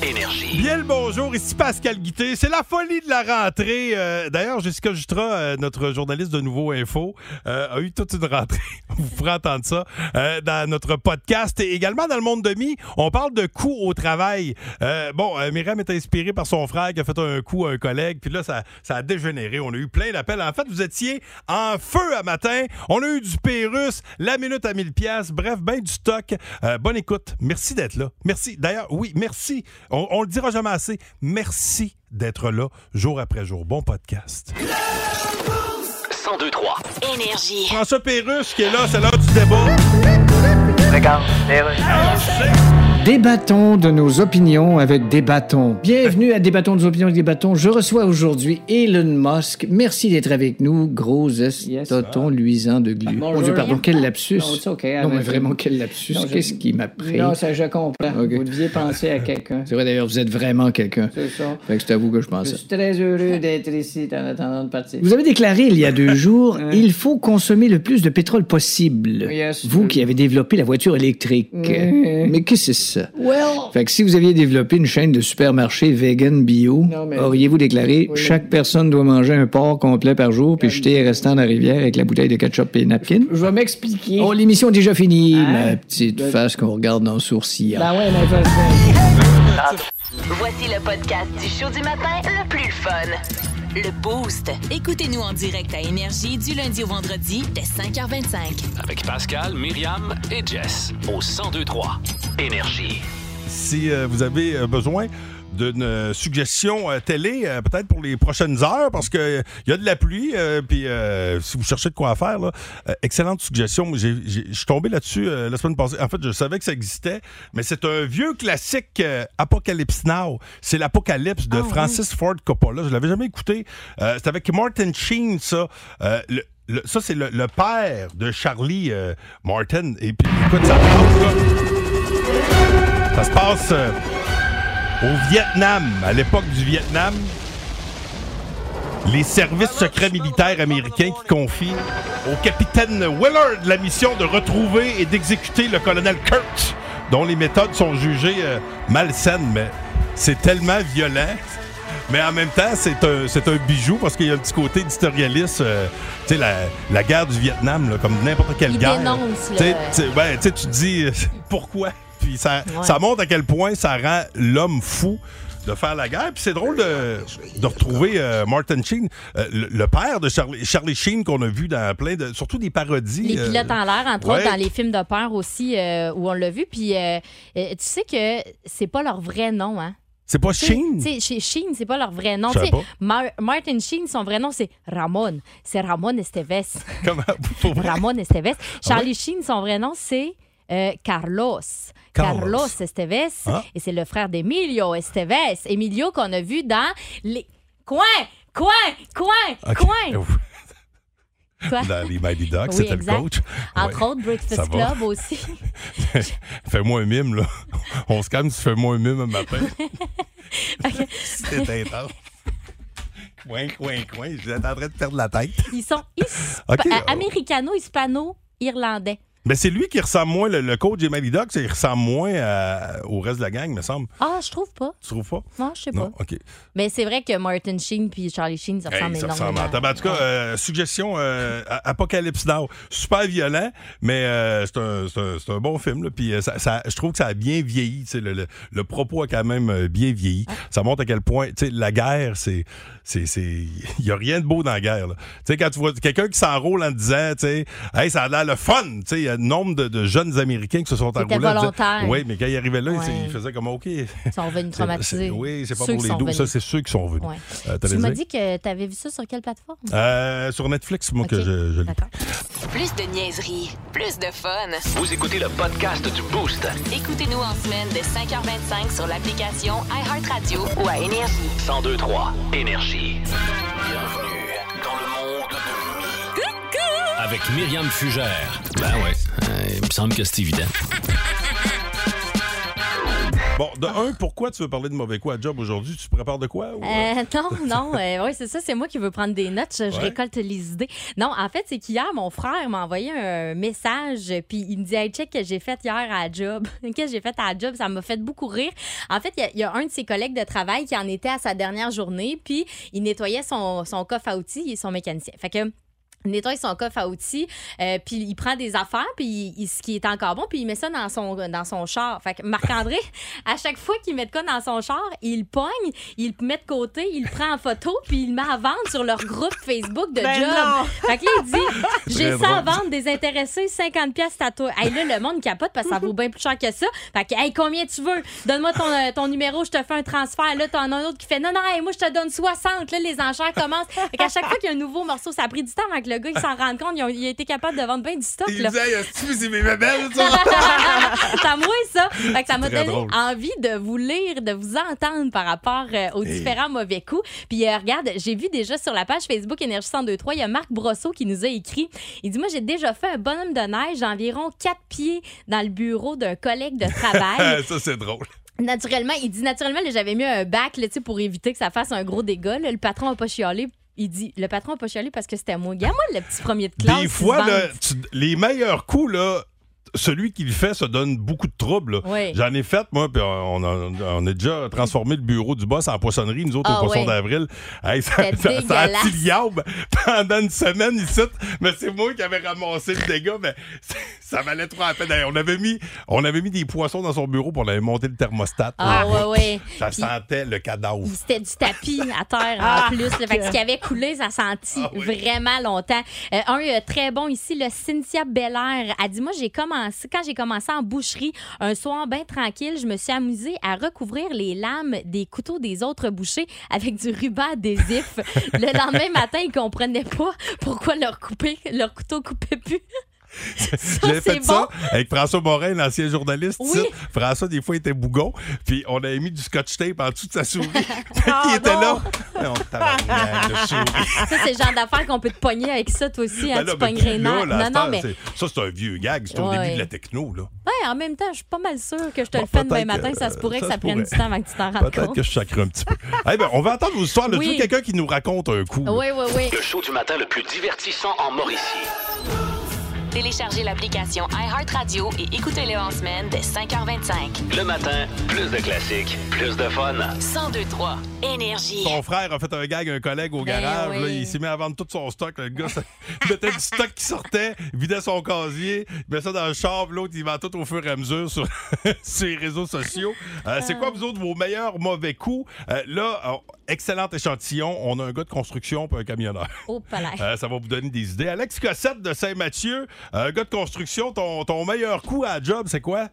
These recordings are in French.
Bien le bonjour, ici Pascal Guité. C'est la folie de la rentrée. Euh, D'ailleurs, Jessica Justra, euh, notre journaliste de Nouveau Info, euh, a eu toute une rentrée. Vous pourrez entendre ça dans notre podcast. Et également dans le monde de mi, on parle de coups au travail. Bon, Myriam est inspirée par son frère qui a fait un coup à un collègue. Puis là, ça, a dégénéré. On a eu plein d'appels. En fait, vous étiez en feu à matin. On a eu du Pérus, la minute à 1000 pièces. Bref, ben du stock. Bonne écoute. Merci d'être là. Merci. D'ailleurs, oui, merci. On, on le dira jamais assez. Merci d'être là jour après jour. Bon podcast. 1023. Énergie. François Pérus qui est là, c'est l'heure du débat. Débattons de nos opinions avec des bâtons. Bienvenue à Débattons de nos opinions avec des bâtons. Je reçois aujourd'hui Elon Musk. Merci d'être avec nous, gros estoton luisant de glu. Mon Dieu, pardon, quel lapsus. Non, it's okay, Non, mais I'm- vraiment, quel lapsus. Je- Qu'est-ce qui m'a pris? Non, ça, je comprends. Vous deviez penser à quelqu'un. C'est vrai, d'ailleurs, vous êtes vraiment quelqu'un. C'est ça. Fait que c'est à vous que je Je pensais. suis très heureux d'être ici en attendant de partir. Vous avez déclaré il y a deux jours, il faut consommer le plus de pétrole possible. Yes. Vous qui avez développé la voiture électrique. Mais qu'est-ce que c'est ça? Well, Fait que si vous aviez développé une chaîne de supermarchés vegan bio, auriez-vous déclaré Oui. chaque personne doit manger un porc complet par jour puis jeter les restants dans la rivière avec la bouteille de ketchup et napkin? je vais m'expliquer. Oh, l'émission est déjà finie, Hein? ma petite Ben- face qu'on regarde dans le sourcil. Ben ouais, mais fais Voici le podcast du show du matin le plus fun. Le Boost. Écoutez-nous en direct à Énergie du lundi au vendredi dès 5h25. Avec Pascal, Myriam et Jess. Au 1023. Énergie. Si euh, vous avez euh, besoin d'une euh, suggestion euh, télé, euh, peut-être pour les prochaines heures, parce que il y a de la pluie, puis si vous cherchez de quoi faire, là, excellente suggestion. Je suis tombé là-dessus la semaine passée. En fait, je savais que ça existait, mais c'est un vieux classique Apocalypse Now. C'est l'Apocalypse de Francis Ford Coppola. Je l'avais jamais écouté. C'est avec Martin Sheen, ça. Le- le- ça, c'est le, le père de Charlie Martin. Et puis, écoute, ça passe, là. Ça se passe au Vietnam, à l'époque du Vietnam. Les services secrets militaires américains qui confient au capitaine Willard la mission de retrouver et d'exécuter le colonel Kurtz, dont les méthodes sont jugées euh, malsaines, mais c'est tellement violent. Mais en même temps, c'est un, c'est un bijou parce qu'il y a un petit côté éditorialiste. euh, tu sais, la, la guerre du Vietnam, là, comme n'importe quelle Il guerre. dénonce, Tu sais, là. tu sais, ben, tu dis euh, pourquoi? Puis ça, Ouais. ça montre à quel point ça rend l'homme fou de faire la guerre. Puis c'est drôle de, de retrouver euh, Martin Sheen, euh, le, le père de Charlie, Charlie Sheen qu'on a vu dans plein de. surtout des parodies. Les euh, pilotes en l'air, entre ouais. autres, dans les films de peur aussi, où on l'a vu. Puis, tu sais que c'est pas leur vrai nom, hein? C'est pas Sheen? Sheen, c'est pas leur vrai nom. Mar- Martin Sheen, son vrai nom, c'est Ramon. C'est Ramon Esteves. Comment? Ramon Esteves. Charlie ouais? Sheen, son vrai nom, c'est Carlos. Carlos. Carlos Esteves. Ah. Et c'est le frère d'Emilio Esteves. Emilio qu'on a vu dans les. Coin! Coin! Coin! Coin! Quoi? Dans les Mighty Ducks, Oui, c'était le coach. Entre Ouais. autres, Breakfast Ça va. Club aussi. Fais-moi un mime, là. On se calme, tu fais-moi un mime un matin. C'était intense. Coin, coin, coin. J'étais en train de perdre la tête. Ils sont his- Ok. euh, américano-hispano-irlandais. Mais c'est lui qui ressemble moins, le, le coach des Mighty Ducks, il ressemble moins à- au reste de la gang, me semble. Ah, je trouve pas. Tu trouves pas? Non, je sais Non, pas. OK. Mais c'est vrai que Martin Sheen puis Charlie Sheen, ça Hey, ressemble ça énormément. ressemble en tout cas, euh, suggestion euh, Apocalypse Now. Super violent, mais euh, c'est un, c'est un- c'est un bon film. là. Puis euh, ça, ça- je trouve que ça a bien vieilli. tu sais, Le, le- le propos a quand même euh, bien vieilli. Ça montre à quel point tu sais, la guerre, c'est. c'est- c'est- Il n'y a rien de beau dans la guerre. là. Tu sais, quand tu vois quelqu'un qui s'enrôle en disant, tu sais, hey, ça a l'air le fun. Tu sais, Nombre de, de jeunes Américains qui se sont C'était enrôlés. en disant- volontaire. Oui, mais quand ils arrivaient là, Ouais. ils faisaient comme OK. Ils sont traumatisés. c'est- Oui, c'est pas Ceux pour les dos. Ça, c'est ceux qui sont venus. Ouais. Euh, Tu m'as dit que tu avais vu ça sur quelle plateforme? Euh, sur Netflix, moi, que je, je l'ai. Plus de niaiserie, plus de fun. Vous écoutez le podcast du Boost. Écoutez-nous en semaine de 5h25 sur l'application iHeartRadio Ou à Énergie. 1023. Énergie. Bienvenue Avec Myriam Fugère. Ben ouais, euh, il me semble que c'est évident. Bon, de un, pourquoi tu veux parler de mauvais coups à job aujourd'hui? Tu te prépares de quoi? ou, euh? Euh, non, non, euh, oui, c'est ça, c'est moi qui veux prendre des notes, je, récolte les idées. Non, en fait, c'est qu'hier, mon frère m'a envoyé un message, puis il me dit Hey, check que j'ai fait hier à job. Qu'est-ce que j'ai fait à job? Ça m'a fait beaucoup rire. En fait, il y a- il y, a un de ses collègues de travail qui en était à sa dernière journée, puis il nettoyait son, son coffre à outils, il est son mécanicien. Fait que. Nettoie son coffre à outils, euh, puis il prend des affaires, puis il- il- ce qui est encore bon, puis il met ça dans son, dans son char. Fait que Marc-André, à chaque fois qu'il met de quoi dans son char, il le pogne, il le met de côté, il le prend en photo, puis il le met à vendre sur leur groupe Facebook de Ben job. non. Fait que là, il dit J'ai ça à vendre, des intéressés, 50$ piastres à toi. Hey, là, le monde capote parce que ça vaut bien plus cher que ça. Fait que, hey, combien tu veux? Donne-moi ton, euh, ton numéro, je te fais un transfert. Là, t'en as un autre qui fait Non, non, hey, moi, je te donne 60. Là, les enchères commencent. Fait qu'à chaque fois qu'il y a un nouveau morceau, ça a pris du temps avant que le gars il s'en rende compte. Il a, il a été capable de vendre bien du stock. Il là. disait, c'est mes bébelles, ça? ça moi ça. Fait que ça m'a donné drôle. envie de vous lire, de vous entendre par rapport euh, aux Hey. différents mauvais coups. Puis euh, regarde, j'ai vu déjà sur la page Facebook Énergie 1023, il y a Marc Brosseau qui nous a écrit. Il dit moi j'ai déjà fait un bonhomme de neige d'environ 4 pieds dans le bureau d'un collègue de travail. ça, c'est drôle. naturellement, il dit naturellement j'avais mis un bac là, pour éviter que ça fasse un gros dégât. là. Le patron a pas chialé. Il dit le patron a pas chialé parce que c'était moi. Regarde moi le petit premier de classe. Des fois, là, tu- les meilleurs coups, là, celui qui le fait se donne beaucoup de troubles. là. Oui. J'en ai fait, moi, puis on a, on a déjà transformé le bureau du boss en poissonnerie, nous autres, Ah au poisson d'avril. Hey, ça, ça, ça a dégueulasse. tiliable pendant une semaine ici, mais c'est moi qui avais ramassé le dégât, mais ça valait trop la peine. Hey, on, avait mis, on avait mis des poissons dans son bureau, pour on avait monté le thermostat. Ah ouais ouais. Ça Puis- sentait le cadavre. C'était du tapis à terre Ah! en plus. là. Fait que ce qui avait coulé, ça sentit Ah oui. vraiment longtemps. Euh, un euh, très bon ici, le Cynthia Belair. Elle dit Moi, j'ai commencé, quand j'ai commencé en boucherie, un soir bien tranquille, je me suis amusée à recouvrir les lames des couteaux des autres bouchers avec du ruban adhésif. le lendemain matin, ils comprenaient pas pourquoi leur, couper, leur couteau coupait plus. J'avais c'est fait ça avec François Morin, l'ancien journaliste. Oui. François, des fois, il était bougon. Puis on avait mis du scotch tape en dessous de sa souris. Ah, il était non. là. Le souris. Ça, c'est le genre d'affaire qu'on peut te pogner avec ça, toi aussi. Hein, Ben là, tu ben, pognerais là, Non, non, mais. Ça, c'est un vieux gag. C'est au début de la techno. Là. Ouais, en même temps, je suis pas mal sûre que je te Bon, le fais demain peut-être matin. que, Ça se pourrait ça que ça prenne du temps avant que tu t'en rendes Peut-être compte. que je sacre un petit peu. Eh ben, on va entendre vos histoires. Oui. veux quelqu'un qui nous raconte un coup. Oui, oui, oui. Le show du matin le plus divertissant en Mauricie. Téléchargez l'application iHeartRadio et écoutez-le en semaine dès 5h25. Le matin, plus de classiques, plus de fun. 1023 Énergie. Ton frère a fait un gag à un collègue au Ben garage. oui. là, il s'est mis à vendre tout son stock. Le gars, mettait du stock qui sortait, il vidait son casier, il met ça dans le char, l'autre, il vend tout au fur et à mesure sur, les réseaux sociaux. Euh, c'est quoi, vous autres, vos meilleurs mauvais coups? Euh, là, euh, excellent échantillon. On a un gars de construction puis un camionneur. Oh, palais. Euh, ça va vous donner des idées. Alex Cossette de Saint-Mathieu, un gars de construction, ton, ton meilleur coup à la job, c'est quoi?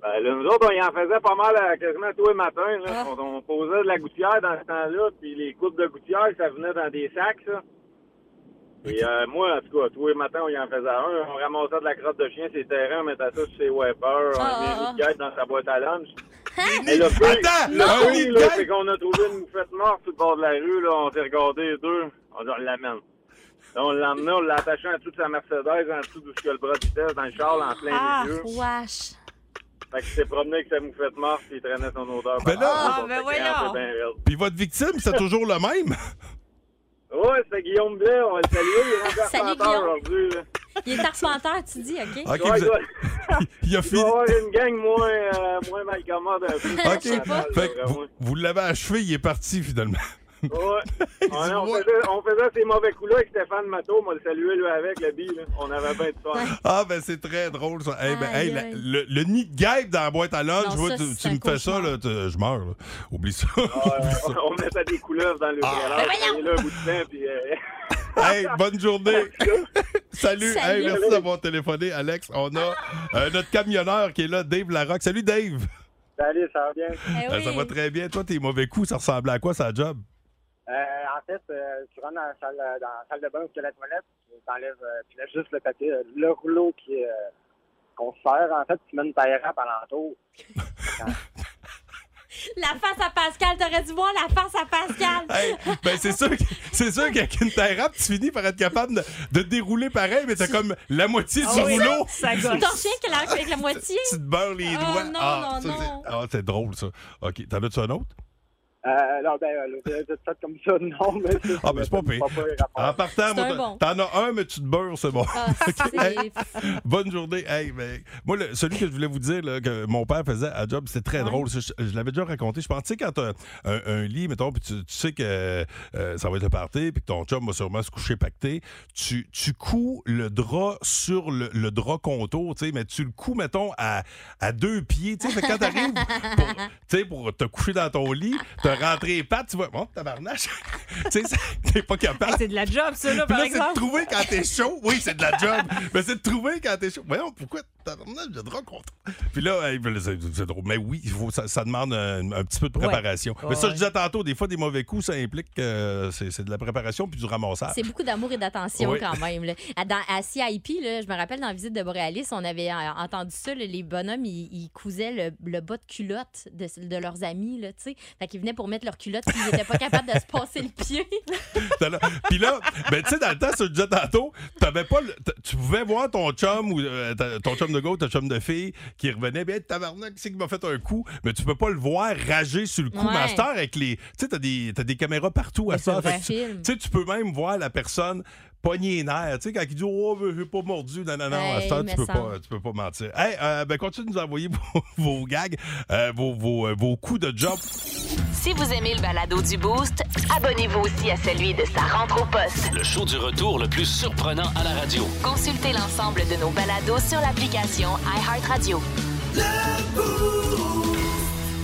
Ben, là, nous autres, on y en faisait pas mal euh, quasiment tous les matins. Là. On, on posait de la gouttière dans ce temps-là, puis les coupes de gouttière, ça venait dans des sacs, ça. Et euh, moi, en tout cas, tous les matins, on y en faisait un. On ramassait de la crotte de chien sur les terrains, on mettait ça sur ses wipers, on Ah. met une guêpe dans sa boîte à lunch. Mais le pire, Attends! le de là, c'est qu'on a trouvé une moufette morte sur le bord de la rue. Là. On s'est regardé les deux. On dit, on l'amène. Là, on l'a amené, on l'a attaché en dessous de sa Mercedes, en dessous d'où il y a le bras de vitesse, dans le char, en plein Ah. milieu. Wesh. Fait qu'il s'est promené avec sa moufette morte puis il traînait son odeur. Ben là- Ah, ben voyons. Puis votre victime, c'est toujours le même? Ouais, c'était Guillaume Blais, on va le saluer, il est rendu Salut, arpenteur Guillaume. aujourd'hui. Il est arpenteur, tu dis, OK? OK, Ouais, vous- il a fini. avoir une gang moins, euh, moins mal commode un peu. OK. Fait que vous, vous l'avez achevé, il est parti finalement. Ouais. On, faisait, on faisait ces mauvais coups-là avec Stéphane Matteau, on le saluer lui avec, le bille. là. On avait bien de fun. Ah, ben c'est très drôle ça. Ben, hey, la- le, le nid de guêpe dans la boîte à lunch, Non, je vois, ça, tu, me fais ça, là, tu- je meurs. là. Oublie ça. Ouais, on mettait des couleuvres dans le Ah. trailer, on là un bout de temps, puis... euh, hey, bonne journée. Salut. Salut. Hey, merci d'avoir téléphoné, Alex. On a euh, notre camionneur qui est là, Dave Larocque. Salut, Dave. Salut, ça va bien? Eh oui. ça va très bien. Toi, tes mauvais coups, ça ressemblait à quoi, ça job? Euh, en fait, euh, tu rentres dans la salle, dans la salle de bain y a la toilette, tu euh, laisses juste le papier, euh, le rouleau qui est, euh, qu'on se sert, en fait, tu mets une taille rap alentour. La face à Pascal, t'aurais dû voir la face à Pascal. Hey, ben c'est sûr, que- c'est sûr qu'avec une taille rap, tu finis par être capable de, de dérouler pareil, mais t'as comme la moitié du Ah oui. rouleau. Ça gosse. Ton chien qui a avec la moitié? Tu te beurres les Oh, doigts. non, ah, non, ça, non. c'est- ah, c'est drôle, ça. OK. T'en as-tu un autre? Euh, non, ben, euh, fait comme ça, non, mais c'est Ah, ben c'est pas pire. En partant, moi, bon. t'en as un, mais tu te beurres, c'est bon. Ah, Hey, bonne journée. Hey, ben, moi, le- celui que je voulais vous dire là, que mon père faisait à job, c'était très drôle. Je, je l'avais déjà raconté. Je pense, tu sais, quand t'as un, un lit, mettons, puis tu, tu sais que euh, ça va être le party, puis que ton chum va sûrement se coucher pacté, tu, tu couds le drap sur le, le drap contour, tu sais, mais tu le couds, mettons, à, à deux pieds. Tu sais, fait que quand t'arrives pour, tu sais, pour te coucher dans ton lit, rentré les pattes, tu vois, bon, tabarnache. tu sais, c'est- t'es pas capable. C'est de la job, ça, là, Puis par là, c'est de exemple. trouver quand t'es chaud. Oui, c'est de la job. mais c'est de trouver quand t'es chaud. Voyons, pourquoi t'as de drap contre. Puis là, ben, c'est c'est drôle. Mais oui, il faut, ça, ça demande un, un petit peu de préparation. Ouais, mais ça, je disais tantôt, des fois, des mauvais coups, ça implique que c'est c'est de la préparation puis du ramassage. C'est beaucoup d'amour et d'attention Oui. quand même. là. Dans, à CIP, là, je me rappelle dans la visite de Borealis, on avait euh, entendu ça. là, les bonhommes, ils, ils cousaient le, le bas de culotte de, de leurs amis. Là, tu sais. fait qu'ils venaient pour mettre leur culotte puis ils n'étaient pas capables de se passer le pied. Puis là, ben, tu sais, dans le temps, ça, je disais tantôt, t'avais pas le- t- tu pouvais voir ton chum ou euh, ta- ton chum de gars ou ton chum de fille qui revenait, bien, tabarnak, c'est qui m'a fait un coup, mais tu peux pas le voir rager sur le coup. Ouais. Master avec les. Tu sais, t'as des, t'as des caméras partout à Mais ça. c'est Fait vrai. que tu Film. tu sais, tu peux même voir la personne pogner les nerfs. Tu sais, quand il dit, oh, j'ai pas mordu, non, non, non, à Hey, cette heure, tu peux, semble. pas, tu peux pas mentir. Hey, euh, ben, continue de nous envoyer vos, vos gags, euh, vos, vos, euh, vos coups de job. Si vous aimez le balado du Boost, abonnez-vous aussi à celui de sa rentre au poste. Le show du retour le plus surprenant à la radio. Consultez l'ensemble de nos balados sur l'application iHeartRadio.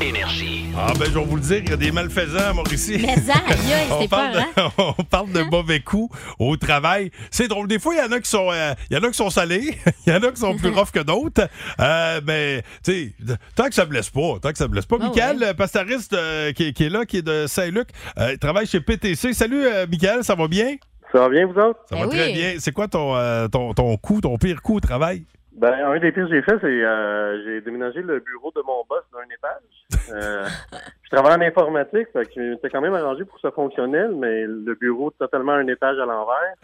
Énergie. Ah ben je vais vous le dire, il y a des malfaisants à Mauricie. Mais ça, aïe, aïe, on, parle peur, hein? de, on parle de mauvais coups au travail. C'est drôle. Des fois, il y en a qui sont, euh, il y en a qui sont salés, il y en a qui sont plus rough que d'autres. Euh, mais tu sais, tant que ça blesse pas, tant que ça blesse pas. Ah Michael, pastoriste euh, qui, qui est là, qui est de Saint-Luc, euh, il travaille chez PTC. Salut, euh, Michael, ça va bien? Ça va bien, vous autres? Ça Ben va très oui. bien. C'est quoi ton, euh, ton, ton coup, ton pire coup au travail? Ben, un des pires que j'ai fait, c'est euh, j'ai déménagé le bureau de mon boss d'un étage. Euh, je travaille en informatique, fait que j'étais quand même arrangé pour que ça fonctionnel, mais le bureau totalement un étage à l'envers.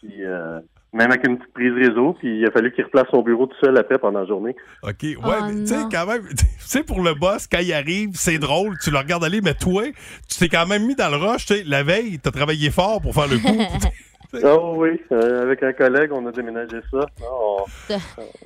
Puis euh, même avec une petite prise réseau, puis il a fallu qu'il replace son bureau tout seul après pendant la journée. OK. Ouais, Oh, mais tu sais, quand même, tu sais, pour le boss, quand il arrive, c'est drôle, tu le regardes aller, mais toi, tu t'es quand même mis dans le rush, tu sais, la veille, t'as travaillé fort pour faire le coup. Oh oui, euh, avec un collègue, on a déménagé ça. On,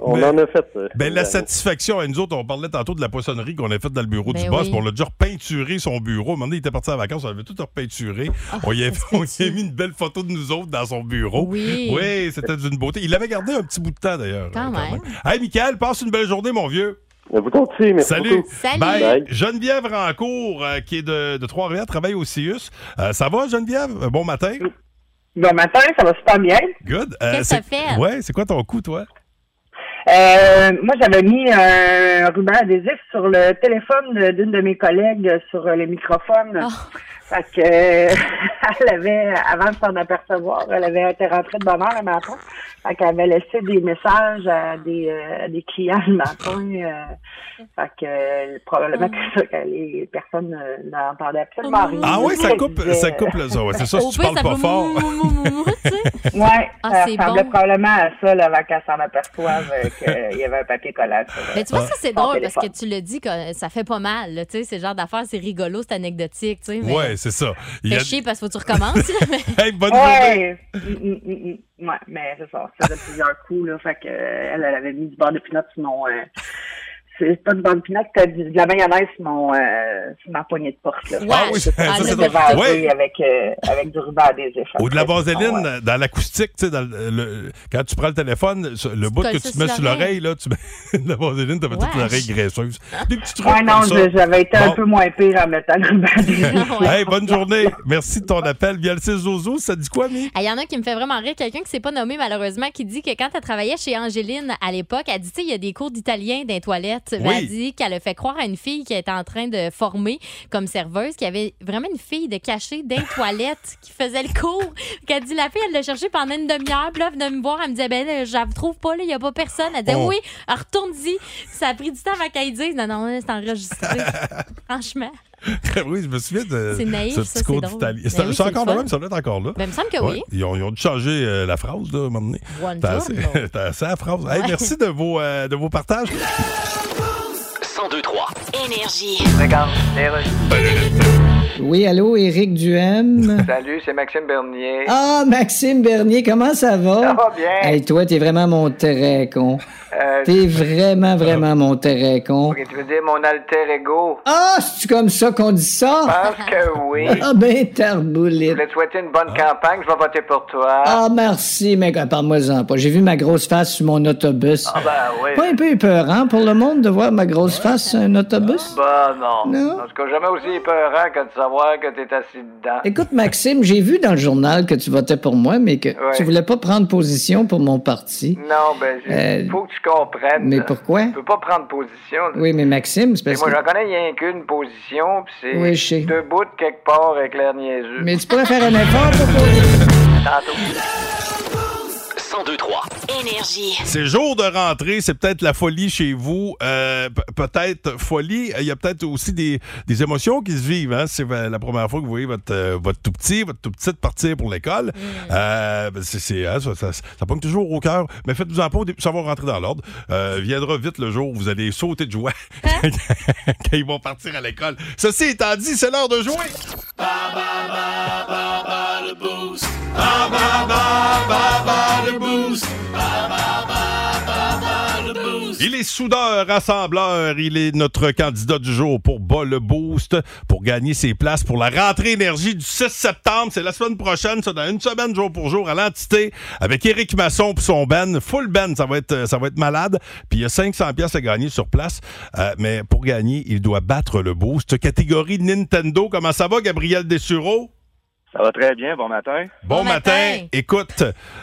on Mais- en a fait. euh, ben, la satisfaction, à nous autres, on parlait tantôt de la poissonnerie qu'on a faite dans le bureau Ben du boss, oui. puis on l'a déjà repeinturé son bureau. À un moment donné, il était parti en vacances, on avait tout repeinturé. on y a, on y a mis une belle photo de nous autres dans son bureau. Oui. Oui, c'était d'une beauté. Il l'avait gardé un petit bout de temps, d'ailleurs. Quand euh, même. Hey, Michael, passe une belle journée, mon vieux. Vous aussi, merci Salut. beaucoup. Salut. Bye. Bye. Geneviève Rancourt, euh, qui est de, de Trois-Rivières, travaille au CIUS. Euh, ça va, Geneviève? Bon matin. Bon matin, ça va super bien. Good. Euh, Qu'est-ce que fait? Ouais, c'est quoi ton coup, toi? Euh, moi, j'avais mis un ruban adhésif sur le téléphone d'une de mes collègues sur le microphone. Oh. Fait que elle avait, avant de s'en apercevoir, elle avait été rentrée de bonne heure le matin. Fait qu'elle avait laissé des messages à des, euh, à des clients le matin. euh, fait que probablement que, ça, que les personnes euh, n'entendaient absolument rien. Ah oui, ça coupe, disait- ça coupe le ça. ouais, C'est ça, si tu parles ça pas fort. Ouais, Ah, ça c'est ressemblait probablement à ça là, avant qu'elle s'en aperçoive qu'il y avait un papier collant. Mais tu vois, ça, c'est son drôle parce que tu le dis que ça fait pas mal. Tu sais, c'est genre d'affaire, c'est rigolo, c'est anecdotique. Tu sais, Ouais, c'est ça. Il a- chier parce qu'il faut que tu recommences. là, mais- Hey, bonne journée. Ouais, Mm, mm, mm, mm. ouais, mais c'est ça. Ça faisait plusieurs coups, là. Fait que, euh, elle, elle avait mis du beurre de pinot sur mon. euh, c'est pas du pinot, c'était de la mayonnaise sur, mon, euh, sur ma poignée de porte, là. Ah oui, ça, c'est drôle. Ouais. avec, euh, avec du ruban adhésif. Ou de la Après, vaseline sinon, ouais. dans l'acoustique, tu sais, dans le, le- quand tu prends le téléphone, le bout que tu mets sur l'oreille, là, tu mets de la vaseline, t'as fait toute l'oreille graisseuse. Des petits trucs Ouais, non, comme ça. je- j'avais été un peu moins pire en mettant le ruban. Ouais. Hey, bonne journée. Merci de ton appel. Via le 6 Zozo, ça dit quoi, Mi? Il y en a qui me fait vraiment rire. Quelqu'un qui s'est pas nommé, malheureusement, qui dit que quand elle travaillait chez Angéline à l'époque, elle dit, tu sais, il y a des cours d'italien dans les toilettes. Oui. Elle dit qu'elle a fait croire à une fille qui était en train de former comme serveuse qu'il y avait vraiment une fille de cachée dans les toilettes qui faisait le cours. Qu'elle dit la fille, elle l'a cherché pendant une demi-heure. Puis là, elle venait me voir. Elle me disait, ben, là, je la trouve pas, là, il n'y a pas personne. Elle disait, Oh. oui, elle retourne-y. Ça a pris du temps avant qu'elle dise, non, non, c'est enregistré. Franchement. oui, je me souviens de C'est naïf, ce ça, petit cours drôle. d'italien. Ben C'est oui, encore le même, ça doit être encore là? Ben, il me semble que Ouais. oui. Ils, ont, ils ont dû changer euh, la phrase, là, à un moment donné. T'as assez, la phrase. Hey, merci de vos, euh, de vos partages. 1023. Énergie. Regarde, Oui, allô, Éric Duhem? Salut, c'est Maxime Bernier. Ah, Maxime Bernier, comment ça va? Ça va bien. Hey, toi, t'es vraiment mon très con. Euh, T'es vraiment, vraiment mon très con. tu veux dire mon alter ego? Ah, c'est comme ça qu'on dit ça? Je pense que oui. Ah ben, Je tarboulite. voulais te souhaiter une bonne campagne, je vais voter pour toi. Ah, merci, mais parle-moi-en pas. J'ai vu ma grosse face sur mon autobus. Ah ben oui. Pas un peu épeurant pour le monde de voir ma grosse face sur un autobus? Bah non. Non? En tout cas, jamais aussi épeurant que de savoir que t'es assis dedans. Écoute, Maxime, j'ai vu dans le journal que tu votais pour moi, mais que Ouais. tu voulais pas prendre position pour mon parti. Non, ben, il Euh, faut que tu mais pourquoi? Tu peux pas prendre position. là. Oui, mais Maxime, c'est parce moi, que... j'en connais rien qu'une position, puis c'est Oui, je sais. de quelque part avec l'air niaiseux. Mais tu pourrais faire un effort pour... Tantôt. 1023. Énergie. C'est jour de rentrée, c'est peut-être la folie chez vous, euh, peut-être folie. Il y a peut-être aussi des, des émotions qui se vivent. Hein? C'est la première fois que vous voyez votre, euh, votre tout petit, votre tout petite partir pour l'école. Euh, ben, c'est, c'est, hein, ça, ça, ça pogne toujours au cœur. Mais faites-vous en pas, ça va rentrer dans l'ordre. Euh, viendra vite le jour où vous allez sauter de joie quand ils vont partir à l'école. Ceci étant dit, c'est l'heure de jouer. Il est soudeur, rassembleur. Il est notre candidat du jour pour Bas le Boost, pour gagner ses places pour la rentrée énergie du 6 septembre. C'est la semaine prochaine, ça, dans une semaine, jour pour jour, à l'entité, avec Éric Masson pour son ben. Full ben, ça va être, ça va être malade. Puis il y a 500 pièces à gagner sur place. Euh, mais pour gagner, il doit battre le Boost. Catégorie Nintendo. Comment ça va, Gabriel Dessureau? Ça va très bien, bon matin. Bon, matin. Écoute,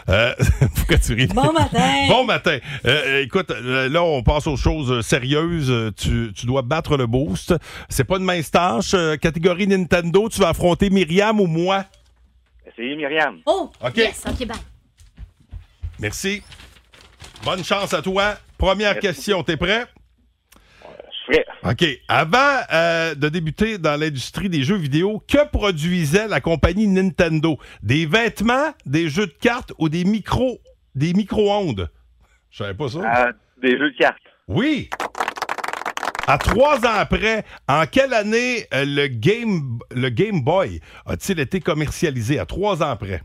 euh, pourquoi tu ris? Bon matin. bon matin. Euh, écoute, euh, là, on passe aux choses sérieuses. Euh, Tu, tu dois battre le boost. C'est pas une mince tâche. Catégorie Nintendo, tu vas affronter Myriam ou moi? C'est Myriam. Oh, OK. yes, OK, bye. Merci. Bonne chance à toi. Première question, t'es prêt? OK. Avant euh, de débuter dans l'industrie des jeux vidéo, que produisait la compagnie Nintendo? Des vêtements, des jeux de cartes ou des micros, des micro-ondes? Je savais pas ça. Euh, des jeux de cartes. Oui. À trois ans après, en quelle année euh, le, Game, le Game Boy a-t-il été commercialisé? À trois ans après.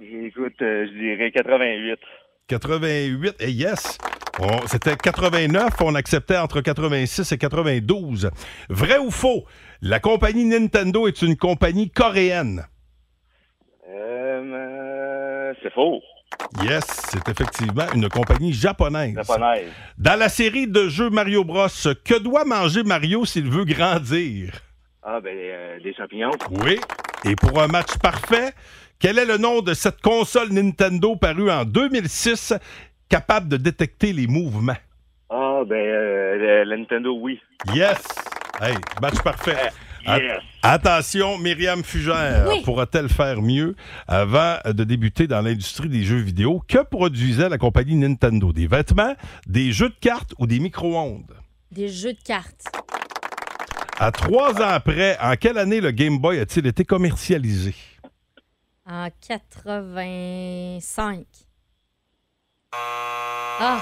Écoute, euh, je dirais 88. 88, et yes! On- C'était 89, on acceptait entre 86 et 92. Vrai ou faux? La compagnie Nintendo est une compagnie coréenne? Euh, euh, c'est faux. Yes, c'est effectivement une compagnie japonaise. Japonaise. Dans la série de jeux Mario Bros, que doit manger Mario s'il veut grandir? Ah, ben, euh, des champignons. Oui. Et pour un match parfait, quel est le nom de cette console Nintendo parue en 2006 capable de détecter les mouvements? Ah, ben, euh, le- la Nintendo, oui. Yes! Hey, match parfait. A- yes. Attention, Myriam Fugère Oui. pourra-t-elle faire mieux avant de débuter dans l'industrie des jeux vidéo? Que produisait la compagnie Nintendo? Des vêtements, des jeux de cartes ou des micro-ondes? Des jeux de cartes. À trois ans après, en quelle année le Game Boy a-t-il été commercialisé? En 85. Ah,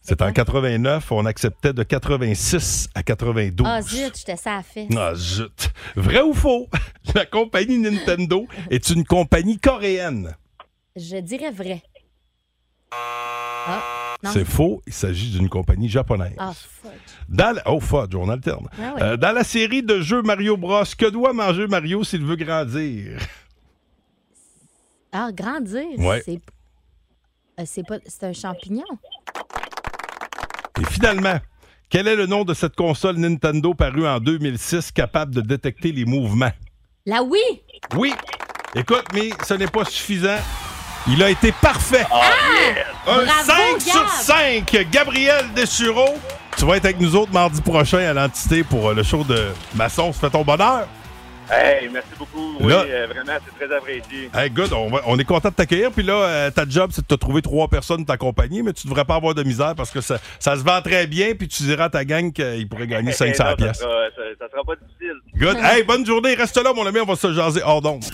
C'est en 89, on acceptait de 86 à 92. ah zut, j'étais ça à fait. Ah, zut. Vrai ou faux? La compagnie Nintendo est une compagnie coréenne. Je dirais vrai. Ah. C'est faux, il s'agit d'une compagnie japonaise. Ah, fuck. Dans la... Oh, fudge, on alterne. Ah. Euh, dans la série de jeux Mario Bros, que doit manger Mario s'il veut grandir? Ah, grandir. Ouais. C'est euh, c'est pas c'est un champignon. Et finalement, quel est le nom de cette console Nintendo parue en 2006 capable de détecter les mouvements? La oui. Oui. Écoute, mais ce n'est pas suffisant. Il a été parfait. Un Bravo, 5 sur Gab. 5. Gabriel Deschuro. Tu vas être avec nous autres mardi prochain à l'entité pour euh, le show de Masson. Ça fait ton bonheur. Hey, merci beaucoup. Oui, Là- euh, vraiment, c'est très apprécié. Hey, good, on, va- on est content de t'accueillir. Puis là, euh, ta job, c'est de te trouver trois personnes pour t'accompagner, mais tu devrais pas avoir de misère parce que ça, ça se vend très bien. Puis tu diras à ta gang qu'ils pourraient gagner 500 Non, ça pièces. sera- Ça, ça sera pas difficile. Good. Hey, bonne journée. Reste là, mon ami. On va se jaser hors d'onde.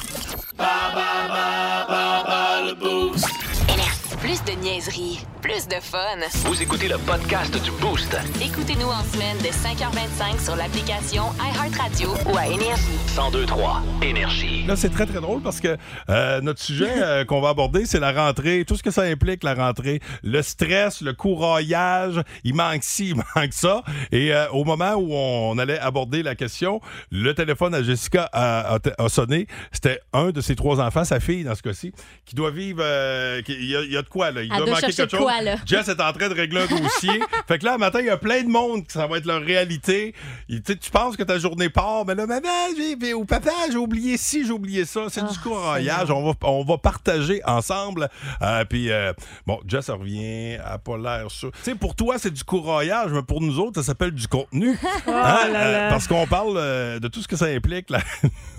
Plus de niaiserie, plus de fun. Vous écoutez le podcast du Boost. Écoutez-nous en semaine de 5h25 sur l'application iHeartRadio ou à Énergie. 1023 Énergie. Là, c'est très, très drôle parce que euh, notre sujet euh, qu'on va aborder, c'est la rentrée, tout ce que ça implique, la rentrée. Le stress, le couraillage, il manque ci, il manque ça. Et euh, au moment où on allait aborder la question, le téléphone à Jessica a, a- a sonné. C'était un de ses trois enfants, sa fille dans ce cas-ci, qui doit vivre... euh, qui- il, y a, il y a de quoi, là? Il doit manquer quelque chose. quoi, là? Jess est en train de régler un dossier. fait que là, un matin, il y a plein de monde que ça va être leur réalité. Il- tu sais, tu penses que ta journée part, mais là, maman, j'ai, ou papa, j'ai oublié ci, j'ai oublié ça. C'est Ah, du couraillage. On va, on va partager ensemble. Euh, puis, euh, bon, Jess revient, elle n'a pas l'air sûr. Tu sais, pour toi, c'est du couraillage, mais pour nous autres, ça s'appelle du contenu. Oh Hein? là là. Euh, parce qu'on parle de tout ce que ça implique, la,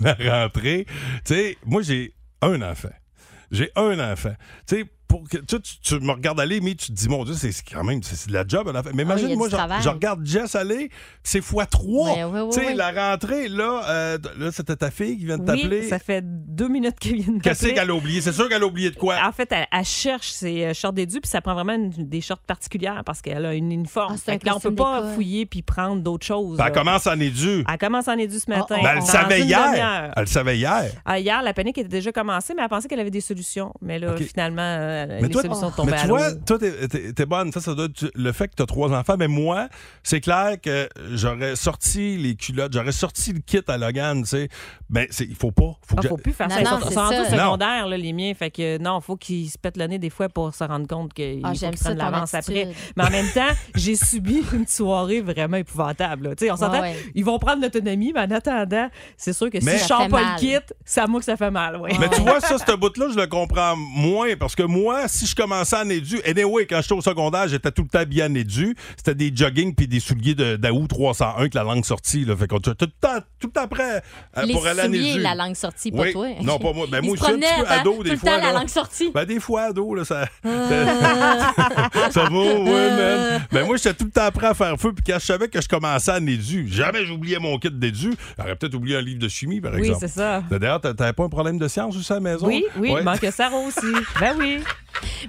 la rentrée. Tu sais, moi, j'ai un enfant. J'ai un enfant. Tu sais, pour que, tu, tu- tu me regardes aller, mais tu te dis, mon Dieu, c'est quand même c'est de la job. Mais Ah oui, imagine, moi, je, regarde Jess aller, c'est fois trois. Ouais, ouais, ouais, tu sais, la rentrée, là, euh, là c'était ta fille qui vient de Oui, t'appeler. ça fait deux minutes qu'elle vient de Qu'est-ce m'appeler. qu'elle a oublié? C'est sûr qu'elle a oublié de quoi? En fait, elle, elle cherche ses euh, shorts d'édu, puis ça prend vraiment une- des shorts particulières parce qu'elle a une uniforme. Ah, là, on peut pas fouiller puis prendre d'autres choses. Ben, elle commence en édu. Elle commence en édu ce matin. Ben, elle le Dans savait hier. Elle le savait hier. Ah, hier, la panique était déjà commencée, mais elle pensait qu'elle avait des solutions. Mais là, finalement, euh, Mais les toi, solutions tombaient mais à tu l'eau. vois, toi, t'es- t'es t'es bonne. Ça, ça doit être le fait que tu as trois enfants. Mais moi, c'est clair que j'aurais sorti les culottes, j'aurais sorti le kit à Logan, tu sais. Ben, c'est- il faut pas. Faut Ah, que faut plus faire Non, ça. Ils non, sont, c'est sont rendus là, les miens. Fait que non, faut qu'ils se pètent le nez des fois pour se rendre compte Ah, qu'ils ça, prennent l'avance après. Mais en même temps, j'ai subi une soirée vraiment épouvantable. Tu sais, on s'entend, Ouais, ouais. ils vont prendre l'autonomie, mais en attendant, c'est sûr que Mais- si je sors pas mal. le kit, c'est à moi que ça fait mal. Ouais. Mais tu vois, ça, ce bout-là, je le comprends moins parce que moi, si je commençais en édu, anyway, quand j'étais au secondaire, j'étais tout le temps bien en édu. C'était des jogging puis des souliers de d'Aou 301 avec la langue sortie. Là. Fait qu'on était tout le temps, tout le temps prêt euh, Les pour aller édu. la langue sortie, pas Oui. toi. Non, pas moi. Ben, moi se aussi, un petit peu hein, ado, tout des le fois. temps, la langue sortie. Ben, des fois, ado, là, ça. Ah. ça va, ouais, man. Ben, moi, j'étais tout le temps prêt à faire feu. Puis quand je savais que je commençais en édu, jamais j'oubliais mon kit d'édu. J'aurais peut-être oublié un livre de chimie, par Oui, exemple. c'est ça. D'ailleurs, t'a- t'avais pas un problème de science aussi à la maison? Oui, oui, Ouais. il manque Sarah aussi. ben oui.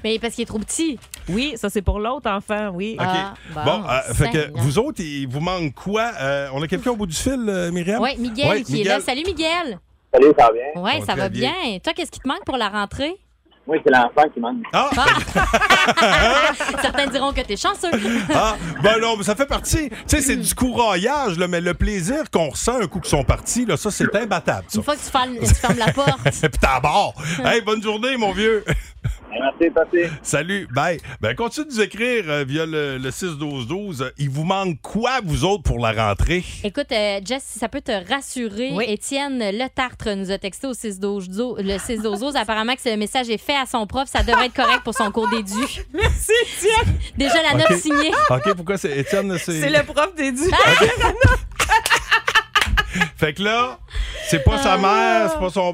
Mais parce qu'il est trop petit. Oui, ça c'est pour l'autre enfant, oui. OK. Ah, bon, bon, euh, fait que vous autres, il vous manque quoi? Euh, on a quelqu'un au bout du fil, euh, Myriam? Oui, Miguel Ouais, qui est là. Salut, Miguel. Salut, ça va bien? Oui, Ça va bien. bien. Toi, qu'est-ce qui te manque pour la rentrée? Oui, c'est l'enfant qui manque. Ah! Certains diront que t'es chanceux. Ah, ben non, mais ça fait partie. Tu sais, c'est du couraillage, là, mais le plaisir qu'on ressent un coup qu'ils sont partis, là, ça, c'est imbattable. Ça. Une fois que tu fermes, tu fermes la porte. Et puis à bord. Hey, bonne journée, mon vieux. Merci. Salut, bye. Ben, continue de nous écrire euh, via le, le 6-12-12. Il vous manque quoi, vous autres, pour la rentrée? Écoute, euh, Jess, si ça peut te rassurer, Oui. Étienne Le Tartre nous a texté au 6 le 6 12 Apparemment que ce message est fait à son prof. Ça devrait être correct pour son cours d'édu. Merci, Étienne. Déjà la note OK. signée. OK, pourquoi c'est Étienne? C'est le prof d'édu. Fait que là, c'est pas sa mère, c'est pas son.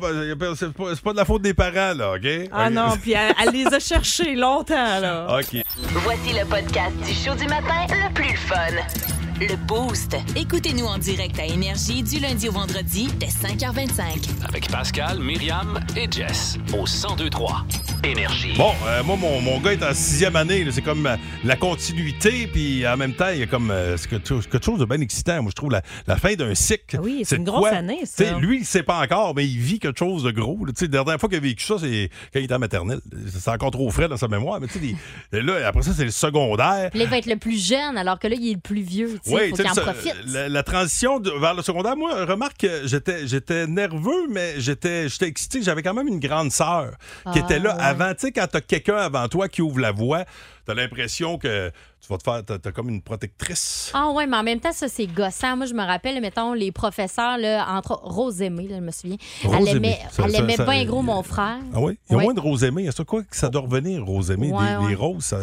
C'est pas, c'est pas de la faute des parents, là, OK? Ah non, puis elle, elle les a cherchés longtemps, là. OK. Voici le podcast du show du matin le plus fun. Le Boost. Écoutez-nous en direct à Énergie du lundi au vendredi dès 5h25. Avec Pascal, Myriam et Jess au 1023 Énergie. Bon, euh, moi, mon, mon gars est en sixième année. là. C'est comme euh, la continuité, puis en même temps, il y a comme euh, c'est quelque, chose, quelque chose de bien excitant. Moi, je trouve la, la fin d'un cycle. Oui, c'est une de grosse quoi? année, ça. Tu sais, Lui, il sait pas encore, mais il vit quelque chose de gros. là. Tu sais, La dernière fois qu'il a vécu ça, c'est quand il était en maternelle. C'est encore trop frais dans sa mémoire. Mais tu sais, les- là, après ça, c'est le secondaire. Puis là, il va être le plus jeune, alors que là, il est le plus vieux. Tu sais, Oui, faut tu qu'il en sais, ça, profite. La, la transition de- vers le secondaire, moi, remarque que j'étais, j'étais nerveux, mais j'étais, j'étais excité. J'avais quand même une grande sœur qui Ah, était là ouais. avant. Tu sais, quand t'as quelqu'un avant toi qui ouvre la voie, t'as l'impression que tu vas te faire. T'as, t'as comme une protectrice. Ah ouais, mais en même temps, ça, c'est gossant. Moi, je me rappelle, mettons, les professeurs, là, entre Rosemée, là, je me souviens. Elle Rosemée. aimait, Ça- elle ça- aimait ça- bien gros mon frère. Ah oui? Il y a moins de Rosemée. C'est quoi que ça doit revenir, Rosemée? Ouais, les, roses,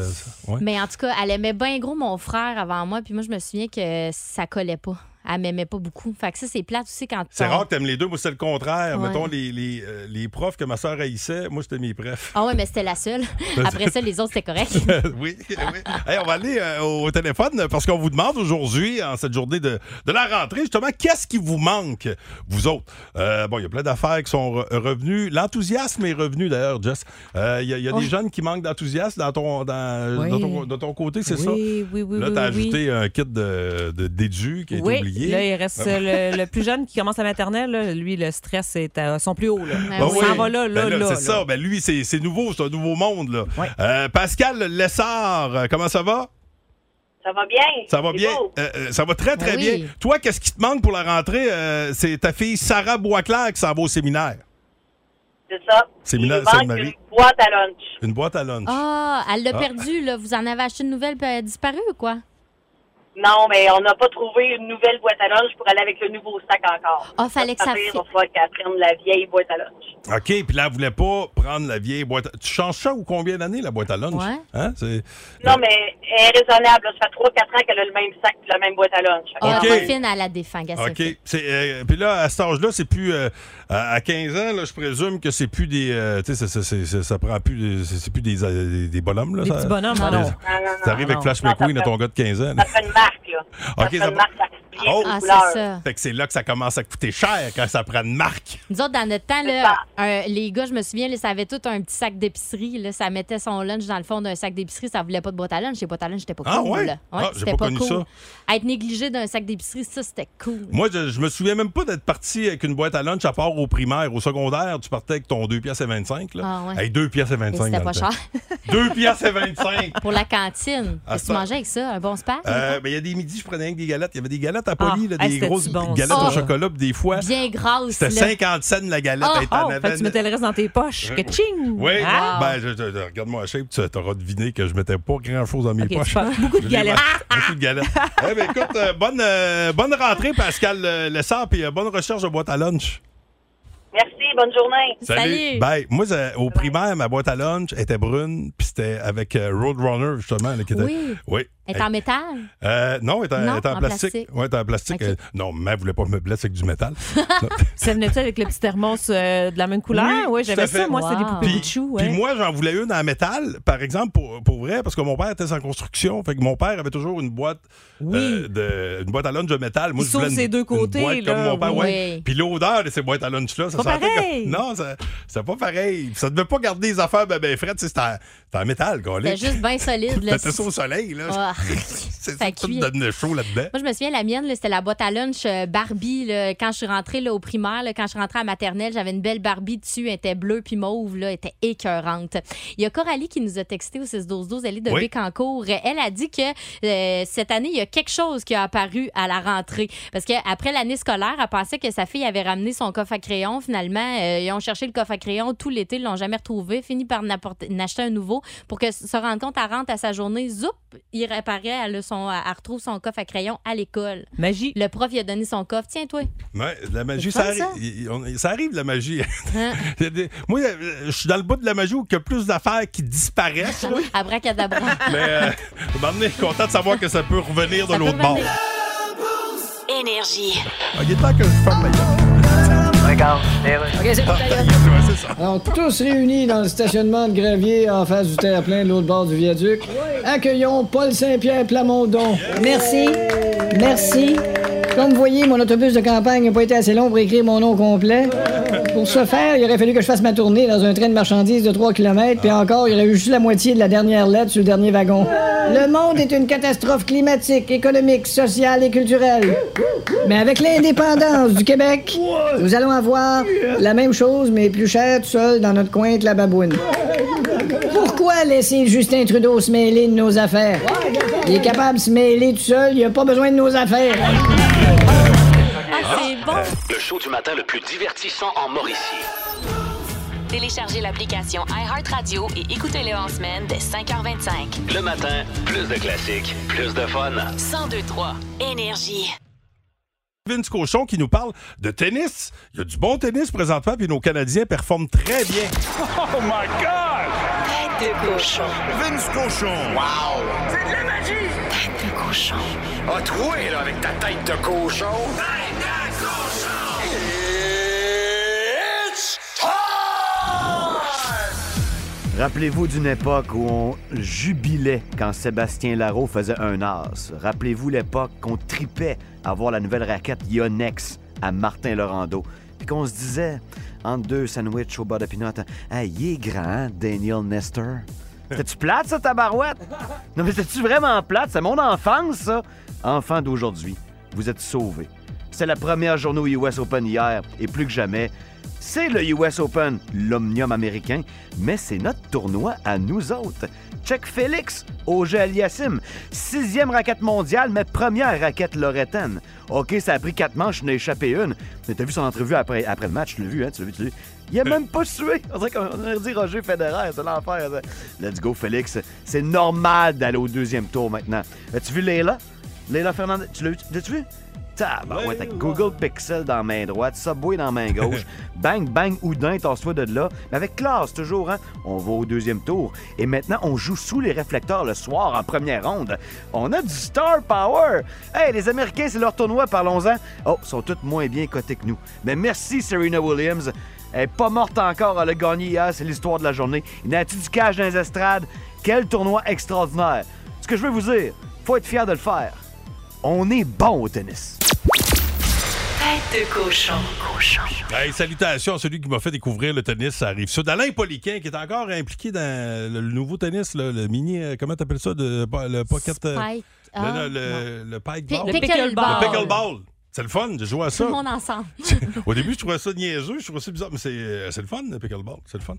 ouais. Mais en tout cas, elle aimait bien gros mon frère avant moi, puis moi, je me souviens que ça collait pas. Elle m'aimait pas beaucoup. Fait que ça, c'est plate aussi quand C'est rare que t'aimes les deux. Moi, c'est le contraire. Ouais. Mettons, les, les, euh, les profs que ma soeur haïssait, moi, c'était mes profs. Ah ouais, mais c'était la seule. Après ça, les autres, c'était correct. oui, oui. Hey, on va aller euh, au téléphone parce qu'on vous demande aujourd'hui, en cette journée de, de la rentrée, justement, qu'est-ce qui vous manque, vous autres? Euh, bon, il y a plein d'affaires qui sont re- revenues. L'enthousiasme est revenu, d'ailleurs, Jess. Il y a, il y a des Oui. jeunes qui manquent d'enthousiasme dans ton, dans, Oui. dans ton, de ton côté, c'est ça? Oui, oui, oui, Là, oui, t'as oui, ajouté un kit de, de, d'édu qui a été Oui, là, il reste euh, le, le plus jeune qui commence la maternelle. là, lui, le stress est à son plus haut. Là. Ben On oui. s'en va là, là, Ben là. C'est ça. Ben lui, c'est c'est nouveau. C'est un nouveau monde. Là. Euh, Pascal Lessard, euh, comment ça va? Ça va bien. Ça va bien. Euh, ça va très, très Ben oui. bien. Toi, qu'est-ce qui te manque pour la rentrée? Euh, c'est ta fille Sarah Boisclair qui s'en va au séminaire. C'est ça. Séminaire Sainte-Marie. une boîte à lunch. Une boîte à lunch. Ah, elle l'a Ah. perdu, là. Vous en avez acheté une nouvelle, puis elle a disparu ou quoi? Non, mais on n'a pas trouvé une nouvelle boîte à lunch pour aller avec le nouveau sac encore. Ah, fallait que ça Il fit. va qu'elle prenne la vieille boîte à lunch. OK, puis là, elle voulait pas prendre la vieille boîte. à- Tu changes ça ou combien d'années, la boîte à lunch? Ouais. Hein? C'est... Non, mais elle est raisonnable. là. Ça fait 3-4 ans qu'elle a le même sac et la même boîte à lunch. OK. Ruffin, elle la défend, gars, c'est OK. euh, puis là, à cet âge-là, c'est plus. euh, à à 15 ans, là, je présume que c'est plus des. euh, tu sais, ça, ça, c'est- ça- ça prend plus. des- C'est plus des, des, des bonhommes, là. Des ça- petits bonhommes, ça- non, non. Arrive avec non. Flash McQueen à ton gars de 15 ans. Ça fait une marque, là. OK, ça fait ça une marque Oh. Ah, c'est ça. Fait que c'est là que ça commence à coûter cher quand ça prend une marque. Nous autres, dans notre temps, là, un- les gars, je me souviens, là, ça avait tout un petit sac d'épicerie. là. Ça mettait son lunch dans le fond d'un sac d'épicerie. Ça voulait pas de boîte à lunch. Les boîtes à lunch, c'était pas Ah, cool. ouais? là. Ah, j'ai pas connu ça. Être négligé d'un sac d'épicerie, ça, c'était cool. Moi, je, je me souviens même pas d'être parti avec une boîte à lunch à part au primaire. Au secondaire, tu partais avec ton 2 piastres et 25. Là. Ah, ouais. Hey, 2 piastres et Et 25. c'était pas cher. 2 piastres et 25. Pour la cantine. Ah, Qu'est-ce que tu mangeais avec ça? Un bon spag? Euh, ben, y a des midis, je prenais avec des galettes. Il y avait des galettes à Poly, Ah, là, des grosses bon, galettes ça? au chocolat, puis des fois. Bien grasse. C'était là. 50 cents la galette. Ah, Oh, fait avais que tu mettais le reste dans tes poches. Que ching! Oui, Ah. ben, je- je- je- regarde-moi la shape, tu auras deviné que je mettais pas grand-chose dans mes poches. beaucoup de galettes. Beaucoup de galettes. Eh ben, écoute, euh, bonne, euh, bonne rentrée, Pascal euh, Lessard, puis euh, bonne recherche de boîte à lunch. Merci, bonne journée. Bye. Moi, euh, au primaire, ma boîte à lunch était brune, puis c'était avec euh, Roadrunner, justement. là, qui était... Oui. Oui. Elle est en métal? Euh, non, elle est en, Non, elle est en en plastique. plastique. Oui, elle est en plastique. Euh, non, mais elle voulait pas me blesser avec du métal. Ça venait-tu avec le petit thermos euh, de la même couleur? Oui, j'avais ça. Moi, c'était des poupées Puis- Bouchou. Puis ouais. moi, j'en voulais une en métal, par exemple, pour, pour vrai, parce que mon père était en construction. Fait que mon père avait toujours une boîte, de, une boîte à lunch de métal. Moi, Il je voulais sauve une- ses deux une côtés, boîte là, comme mon père, oui. ouais. Puis l'odeur de ces boîtes à lunch-là, ça Pas sentait comme- pareil. Non, c'était pas pareil. Ça devait pas garder des affaires ben, ben sais, c'était c'était en métal, gars. C'était juste bien solide. là. C'était ça au soleil, là. C'est Ça tout devenait chaud là-dedans. Moi, je me souviens, la mienne, c'était la boîte à lunch euh, Barbie. là. quand je suis rentrée là, au primaire, là, quand je suis rentrée à maternelle, j'avais une belle Barbie dessus. Elle était bleue puis mauve. Là, elle était écœurante. Il y a Coralie qui nous a texté au 6-12-12. Elle est de Oui. Bécancourt. Elle a dit que euh, cette année, il y a quelque chose qui a apparu à la rentrée. Parce qu'après l'année scolaire, elle pensait que sa fille avait ramené son coffre à crayon. Finalement, euh, ils ont cherché le coffre à crayon tout l'été. Ils l'ont jamais retrouvé. Fini par n'acheter un nouveau pour que se rendre compte, elle rentre à sa journée. Zoup, il réapparaît. Elle, a son, elle retrouve son coffre à crayon à l'école. Magie. Le prof, il a donné son coffre. Tiens, toi. Ouais, de la magie, ça arrive. ça? Il- on- ça arrive, la magie. Hein? Moi, euh, je suis dans le bout de la magie où il y a plus d'affaires qui disparaissent. Abracadabra. Mais euh, à un moment donné, content de savoir que ça peut revenir de l'autre bord. Énergie. Ah, il est temps que je ferme ma gueule. OK, c'est ça. Alors, tous réunis dans le stationnement de Gravier en face du terre-plein de l'autre bord du viaduc, accueillons Paul Saint-Pierre Plamondon. Merci. Merci. Comme vous voyez, mon autobus de campagne n'a pas été assez long pour écrire mon nom complet. Pour ce faire, il aurait fallu que je fasse ma tournée dans un train de marchandises de 3 km, puis encore, il aurait eu juste la moitié de la dernière lettre sur le dernier wagon. Le monde est une catastrophe climatique, économique, sociale et culturelle. Mais avec l'indépendance du Québec, nous allons avoir la même chose, mais plus cher, tout seul, dans notre coin de la babouine. Pourquoi laisser Justin Trudeau se mêler de nos affaires? Il est capable de se mêler tout seul, il a pas besoin de nos affaires. Le show du matin le plus divertissant en Mauricie. Téléchargez l'application iHeartRadio et écoutez-le en semaine dès 5h25. Le matin, plus de classiques, plus de fun. 1023 Énergie. Vince Cochon qui nous parle de tennis. Il y a du bon tennis présentement, puis nos Canadiens performent très bien. Oh my God! Tête de cochon. Vince Cochon! Wow! C'est de la magie! Tête de cochon. A troué, là, avec ta tête de cochon. Tête Rappelez-vous d'une époque où on jubilait quand Sébastien Larreau faisait un as. Rappelez-vous l'époque qu'on tripait à voir la nouvelle raquette Yonex à Martin Laurando. Puis qu'on se disait, entre deux sandwichs au bas de pinot, hey, il est grand, hein, Daniel Nestor. T'es-tu plate, ça, ta barouette? Non, mais t'es-tu vraiment plate? C'est mon enfance, ça. Enfant d'aujourd'hui, vous êtes sauvés. C'est la première journée US Open hier, et plus que jamais, c'est le US Open, l'omnium américain, mais c'est notre tournoi à nous autres. Check Félix, Auger Aliassim, sixième raquette mondiale, mais première raquette lorettaine. OK, ça a pris quatre manches, je n'ai échappé une. Mais t'as vu son entrevue après, après le match, tu l'as vu, hein? Tu l'as vu, tu l'as vu? Il a même pas sué. On dirait qu'on dit Roger Federer, c'est l'enfer. Let's go, Félix. C'est normal d'aller au deuxième tour maintenant. As-tu vu Leila? Leila Fernandez, tu l'as vu? L'as-tu vu? Tabarouette, avec Google Pixel dans la main droite, Subway dans la main gauche, bang, bang, Houdin, tasse-toi de là. Mais avec classe, toujours, hein? On va au deuxième tour. Et maintenant, on joue sous les réflecteurs le soir en première ronde. On a du star power! Hey, les Américains, c'est leur tournoi, parlons-en. Oh, ils sont tous moins bien cotés que nous. Mais merci, Serena Williams. Elle est pas morte encore, elle a gagné hier, c'est l'histoire de la journée. Il n'a du cash dans les estrades? Quel tournoi extraordinaire! Ce que je veux vous dire, faut être fier de le faire. On est bon au tennis. Tête de cochon. Cochon. Hey, salutations à celui qui m'a fait découvrir le tennis, ça arrive. C'est Alain Poliquin qui est encore impliqué dans le, le nouveau tennis, là, le mini, euh, comment t'appelles ça, de, le pocket... euh, Spike. le, Ah, le, le, le pike Pi- ball. le pickleball. Le pickleball. C'est le fun, j'ai joué à Tout ça. le monde ensemble. Au début, je trouvais ça niaiseux, je trouvais ça bizarre, mais c'est euh, c'est le fun, le pickleball. C'est le fun.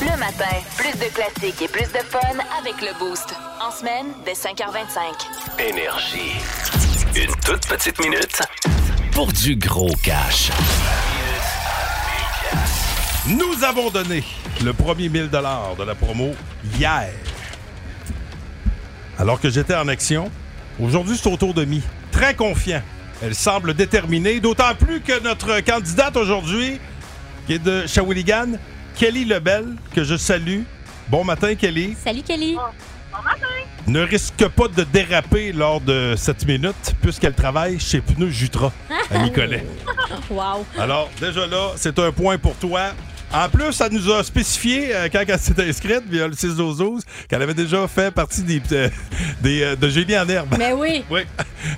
Le matin, plus de classiques et plus de fun avec le Boost. En semaine, dès 5h25. Énergie. Une toute petite minute pour du gros cash. Nous avons donné le premier 1000 de la promo hier. Alors que j'étais en action, aujourd'hui, c'est au tour de Mi. Très confiant. Elle semble déterminée, d'autant plus que notre candidate aujourd'hui, qui est de Shawinigan, Kelly Lebel, que je salue. Bon matin, Kelly. Salut, Kelly. Ne risque pas de déraper lors de cette minute, puisqu'elle travaille chez Pneus Jutra à Nicolet. wow. Alors, déjà là, c'est un point pour toi. En plus, elle nous a spécifié, euh, quand elle s'est inscrite, via le 6 12 qu'elle avait déjà fait partie des, euh, des, euh, de Génie en herbe. Mais oui. oui.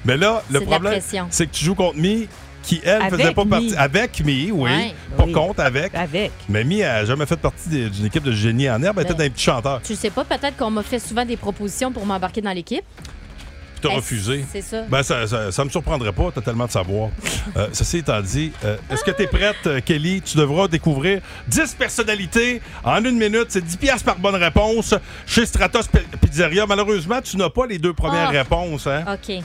Mais là, le problème, c'est que tu joues contre Mi, qui, elle, Avec faisait pas Mi. partie. Avec Mi, oui. Ouais. Pas Oui. contre, avec. Avec. Mais Mi a jamais fait partie d'une équipe de Génie en herbe. Elle Ben, était un petit chanteur. Tu sais pas, peut-être qu'on m'a fait souvent des propositions pour m'embarquer dans l'équipe. Tu t'as refusé. c'est ça? Ben, ça, ça, ça me surprendrait pas, t'as tellement de savoir. Euh, ceci étant dit, euh, est-ce que tu es prête, euh, Kelly? Tu devras découvrir 10 personnalités en une minute. C'est 10 piastres par bonne réponse chez Stratos Pizzeria. Malheureusement, tu n'as pas les deux premières Ah. réponses. Hein? OK.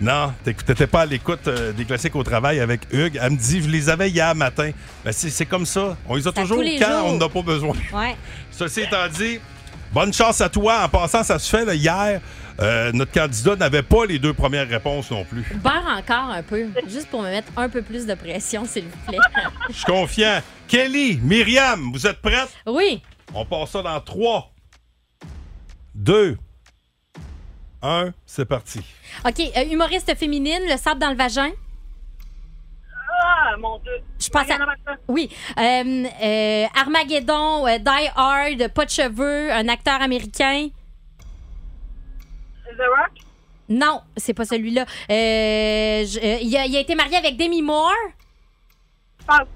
Non, t'étais pas à l'écoute euh, des classiques au travail avec Hugues. Elle me dit, je les avais hier matin. Ben, c'est comme ça. On les a toujours les quand jours. on n'en a pas besoin. Ouais. Ceci étant dit, bonne chance à toi. En passant, ça se fait là, hier. euh, notre candidat n'avait pas les deux premières réponses non plus. Barre encore un peu, juste pour me mettre un peu plus de pression, s'il vous plaît. Je suis confiant. Kelly, Myriam, vous êtes prêtes? oui. On passe ça dans 3, 2, 1, c'est parti. OK. euh, humoriste féminine, le sable dans le vagin? Ah, mon Dieu. Je pense à... Oui. Euh, euh, Armageddon, euh, Die Hard, pas de cheveux, un acteur américain? The Rock? Non, c'est pas celui-là. Euh, je- euh, il, a, il a été marié avec Demi Moore?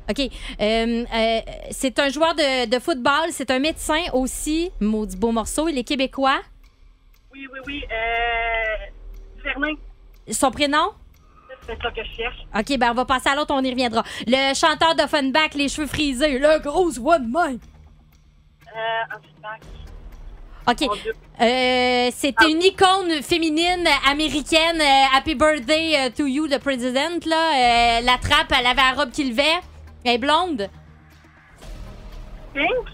OK. Euh, euh, c'est un joueur de, de football. C'est un médecin aussi. Maudit beau morceau. Il est québécois? Oui, oui, oui. Euh... Son prénom? C'est ça que je cherche. OK, ben on va passer à l'autre, on y reviendra. Le chanteur d'Offenbach, les cheveux frisés. Le gros one man. Euh... Offenbach. OK. Euh, C'était une icône féminine américaine. Euh, Happy birthday euh, to you, le président. Là. Euh, la trappe, elle avait la robe qui levait. Elle est blonde. Pink?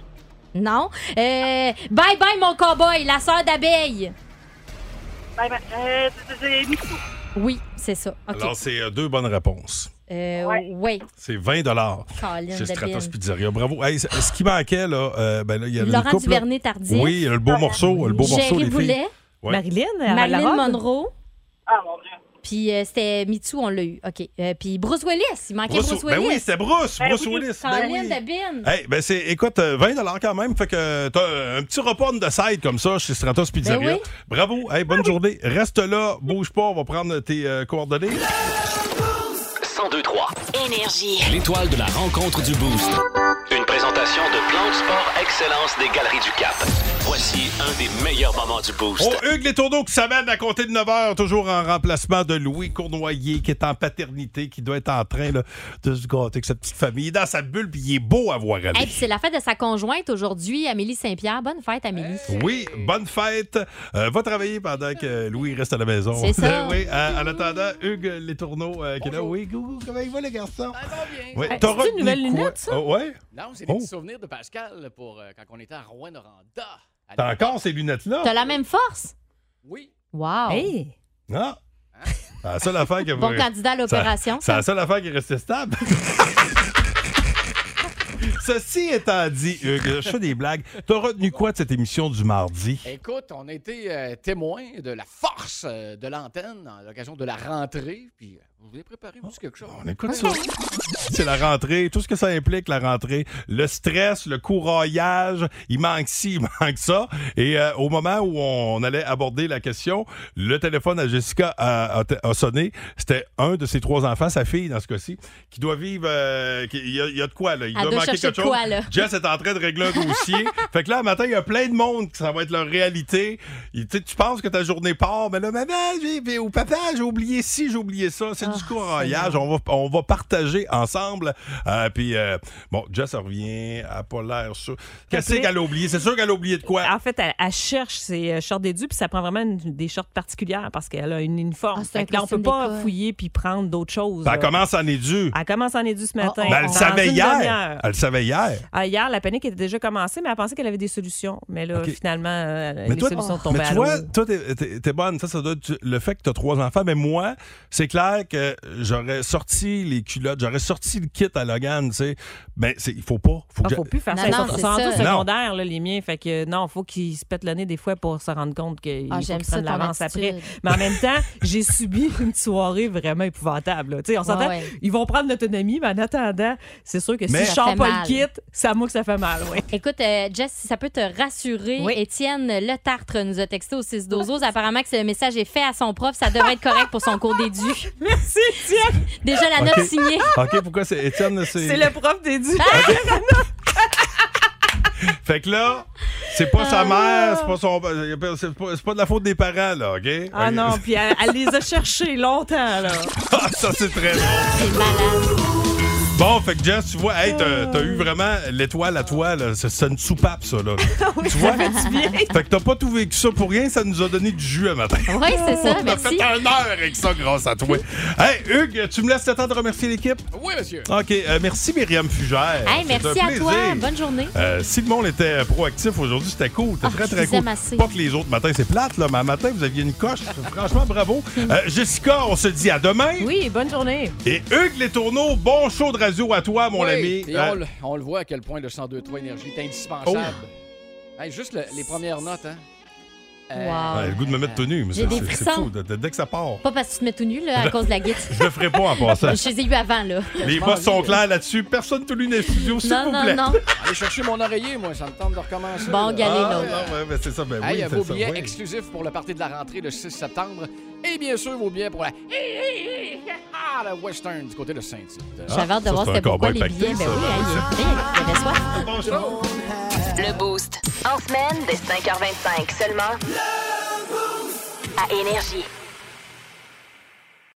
Non. Euh, bye bye, mon cowboy, la sœur d'abeille. Ben, ben, euh, c'est- c'est. Oui, c'est ça. OK. Alors, c'est euh, deux bonnes réponses. Euh, oui. C'est 20 dollars Colin chez de Stratos. Pizzeria. Bravo. Hey, ce qui manquait, là, euh, ben là, il y avait Laurent là. Duvernay-Tardif. Oui, il y a le beau morceau, le beau morceau, Jerry les filles. Boulet. Ouais. Marilyn, Marilyn? Monroe. Ah, mon Dieu. Puis euh, c'était Mitsu, on l'a eu. OK. Euh, puis Bruce Willis. Il manquait Bruce- Bruce, ben Willis. oui, c'était Bruce, Ben Bruce oui, Willis. Ben oui. de Bin. Hey, ben c'est, écoute, euh, 20 quand même. Fait que t'as un petit repas de side comme ça chez Stratos Pizzeria. Ben oui. Bravo. Hey, bonne journée. Reste là, bouge pas, on va prendre tes euh, coordonnées. 1023. Énergie. L'étoile de la rencontre du Boost. Une présentation de Plan de Sport Excellence des Galeries du Cap. Voici un des meilleurs moments du Boost. Oh, Hugues Les Tourneaux qui s'amène à compter de 9 h, toujours en remplacement de Louis Cournoyer, qui est en paternité, qui doit être en train là, de se gâter avec sa petite famille. Il est dans sa bulle, puis il est beau à voir aller. Hey, puis c'est la fête de sa conjointe aujourd'hui, Amélie Saint-Pierre. Bonne fête, Amélie. Oui, bonne fête. Euh, va travailler pendant que Louis reste à la maison. C'est ça. oui, euh, en attendant, Hugues Les Tourneaux euh, qui est là. Oui, comment il va, les garçons? Oui, Hey, t'as c'est-tu une retenu nouvelle quoi? lunette, ça? Oh, ouais? Non, c'est des Oh. petits souvenirs de Pascal pour euh, quand on était à Rouen-Noranda. T'as encore ces lunettes-là? T'as la même force? Oui. Wow. Hey! Non. C'est la seule affaire qui Bon candidat à l'opération, C'est ça. la seule affaire qui est restée stable. Ceci étant dit, Hugues, je fais des blagues. T'as retenu quoi de cette émission du mardi? Écoute, on a été euh, témoin de la force euh, de l'antenne à l'occasion de la rentrée. Puis, euh, vous voulez préparer petit quelque chose? On écoute ça. C'est la rentrée, tout ce que ça implique, la rentrée. Le stress, le couraillage, il manque ci, il manque ça. Et euh, au moment où on allait aborder la question, le téléphone à Jessica a, a- a sonné. C'était un de ses trois enfants, sa fille dans ce cas-ci, qui doit vivre... euh, qui- il, y a, il y a de quoi, là? Il doit doit manquer quelque de chose. quoi, là? Jess est en train de régler un dossier. fait que là, un matin, il y a plein de monde que ça va être leur réalité. Il- tu sais, tu penses que ta journée part, mais là, maman, j'ai, ou papa, j'ai oublié ci, j'ai oublié ça. C'est du couraillage. On va, on va partager ensemble. Euh, puis, euh, bon, Jess revient, elle n'a pas l'air sûr. Qu'est-ce qu'elle a oublié? C'est sûr qu'elle a oublié de quoi? En fait, elle, elle cherche ses euh, shorts d'édu, puis ça prend vraiment une- des shorts particulières parce qu'elle a une uniforme. Ah, c'est là, on peut costume pas d'école. fouiller puis prendre d'autres choses. Ben, elle commence en édu. Elle commence en édu ce matin. Ben, elle le savait hier. Elle le savait hier. Ah, hier, la panique était déjà commencée, mais elle pensait qu'elle avait des solutions. Mais là, finalement, Mais les toi, solutions tombent mais à tu l'eau. toi, t'es- t'es t'es bonne. Ça, ça doit être le fait que tu as trois enfants. Mais moi, c'est clair que j'aurais sorti les culottes, j'aurais sorti le kit à Logan, tu sais. Ben, c'est- il faut pas. Faut Ah, que faut plus faire Non, ça. Ils non, sont, c'est sont rendus là, les miens. Fait que non, faut qu'ils se pètent le nez des fois pour se rendre compte qu'il Ah, qu'ils ça, prennent ton l'avance après. Mais en même temps, j'ai subi une soirée vraiment épouvantable. Tu sais, on s'entend, Ouais, ouais. ils vont prendre l'autonomie, mais en attendant, c'est sûr que Mais- si je sors fait pas mal. le kit, c'est à moi que ça fait mal. Oui. Écoute, euh, Jess, si ça peut te rassurer, Oui. Étienne Le Tartre nous a texté au 6 12 Apparemment que ce message est fait à son prof. Ça devrait être correct pour son cours d'édu. Merci, Étienne. Déjà la note signée. OK, pourquoi c'est Étienne? C'est... C'est le prof d'édu. Fait que là, c'est pas sa mère, c'est pas son. C'est pas, c'est pas de la faute des parents, là, OK? Ah non, puis elle, elle les a cherchés longtemps, là. Ah, ça, c'est très drôle. C'est malade. Bon, fait que Jess, tu vois, hey, t'as, t'as eu vraiment l'étoile à toi, là. C'est, c'est une soupape, ça, là. tu vois? Ça fait du bien. Fait que t'as pas tout vécu ça pour rien, ça nous a donné du jus un matin. Oui, c'est ça. On a Merci. fait un heure avec ça grâce à toi. hey, Hugues, tu me laisses le temps de remercier l'équipe? Oui, monsieur. OK, euh, merci Myriam Fugère. Hey, C'est merci un à toi. plaisir. Bonne journée. Euh, si le monde était proactif aujourd'hui, c'était cool. C'était Ah, très, je très vous cool. aime assez. Pas que les autres matins, c'est plate, là, mais un matin, vous aviez une coche. Franchement, bravo. Euh, Jessica, on se dit à demain. Oui, bonne journée. Et Hugues Les Tourneaux, bon show de radio à toi, mon Oui, ami. Et Euh, on, le- on le voit à quel point le 102.3 Énergie est indispensable. Oh. Hey, juste le- les premières notes, hein. Euh, Wow. ouais, le goût de me mettre tenue, mais J'ai c'est, fou. de- de- dès que ça part. Pas parce que tu te mets tout nu là, à cause de la guide. Je le ferai pas en passant. Je les ai eu avant, là. Les boss sont clairs là-dessus. Personne tout nu dans les studios, s'il Non, vous non, plaît. non. Allez chercher mon oreiller, moi, ça me tente de recommencer. Bon, là. galé, Ah, non, ouais, ben, c'est ça. Ben, Hey, oui, vos c'est ça, billets oui. exclusifs pour le party de la rentrée le 6 septembre. Et bien sûr, vos billets pour la. Ah, la Western du côté de Saint-Tite. J'avais hâte de ça, voir c'est un c'était pourquoi les billets. Ben oui, hein, il, il avait soif. Bon show. Le Boost. En semaine, dès 5h25 seulement. À Énergie.